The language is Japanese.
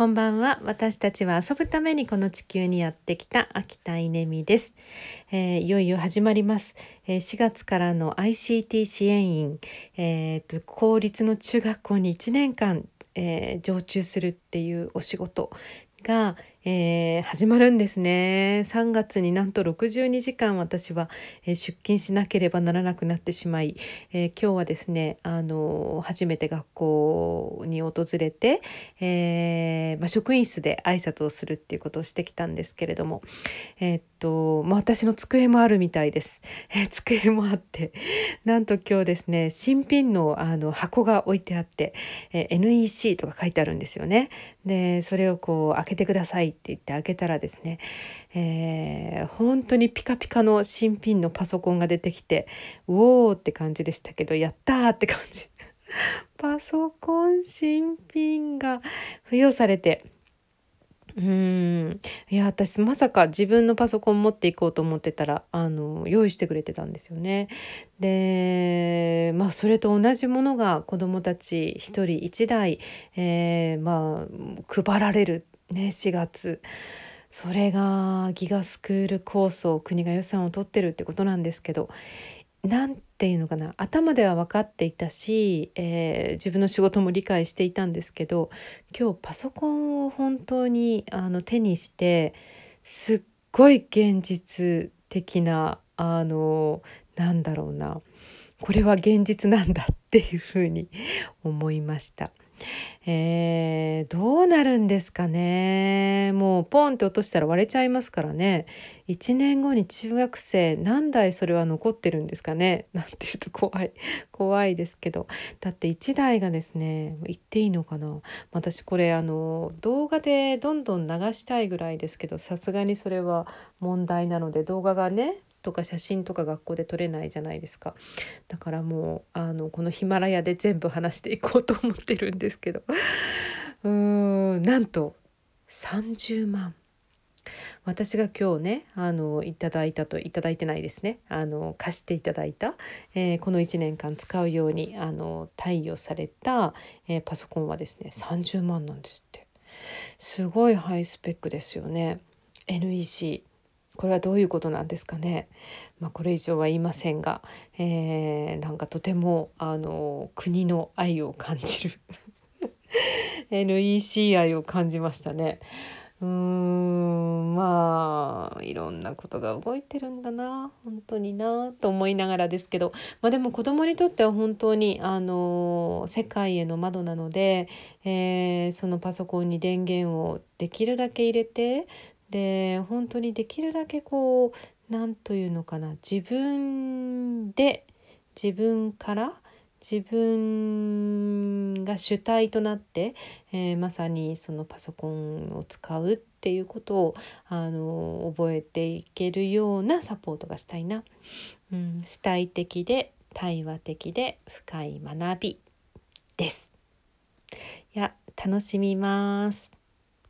こんばんは。私たちは遊ぶためにこの地球にやってきた秋田稲美です、えー、いよいよ始まります、えー、4月からの ICT 支援員、えーと、公立の中学校に1年間、えー、常駐するっていうお仕事が、えー、始まるんですね。3月になんと62時間私は、えー、出勤しなければならなくなってしまい、えー、今日はですねあの初めて学校に訪れて、えまあ、職員室で挨拶をするっていうことをしてきたんですけれども、えっとまあ、私の机もあるみたいです、え机もあって。なんと今日ですね新品のあの箱が置いてあって、え NEC とか書いてあるんですよね。でそれをこう開けてくださいって言って開けたらですね、えー、本当にピカピカの新品のパソコンが出てきてうおーって感じでしたけどやったーって感じ。パソコン新品が付与されてうんいや私まさか自分のパソコン持っていこうと思ってたらあの用意してくれてたんですよね。でまあそれと同じものが子どもたち1人1台、えー、まあ配られるね4月それがギガスクール構想国が予算を取ってるってことなんですけど何ていうのかな頭では分かっていたし、えー、自分の仕事も理解していたんですけど今日パソコンを本当にあの手にしてすっごい現実的なあのなんだろうなこれは現実なんだっていうふうに思いました。えー、どうなるんですかね。もうポンって落としたら割れちゃいますからね。1年後に中学生何台それは残ってるんですかね。なんていうと怖い。怖いですけど。だって1台がですね言っていいのかな。私これあの動画でどんどん流したいぐらいですけどさすがにそれは問題なので動画がねとか写真とか学校で撮れないじゃないですか。だからもうあのこのヒマラヤで全部話していこうと思ってるんですけど。うーんなんと30万。私が今日ねあのいただいたといただいてないですね。あの貸していただいた、えー、この1年間使うようにあの貸与された、えー、パソコンはですね30万なんですって。すごいハイスペックですよね。NEC これはどういうことなんですかね。まあ、これ以上は言いませんが、えー、なんかとてもあの国の愛を感じる NEC 愛を感じましたね。うーんまあいろんなことが動いてるんだな本当になと思いながらですけど、まあ、でも子供にとっては本当にあの世界への窓なので、えー、そのパソコンに電源をできるだけ入れてで本当にできるだけこう何というのかな自分で自分から自分が主体となって、えー、まさにそのパソコンを使うっていうことをあの覚えていけるようなサポートがしたいな。うん、主体的で対話的で深い学びです。いや楽しみます。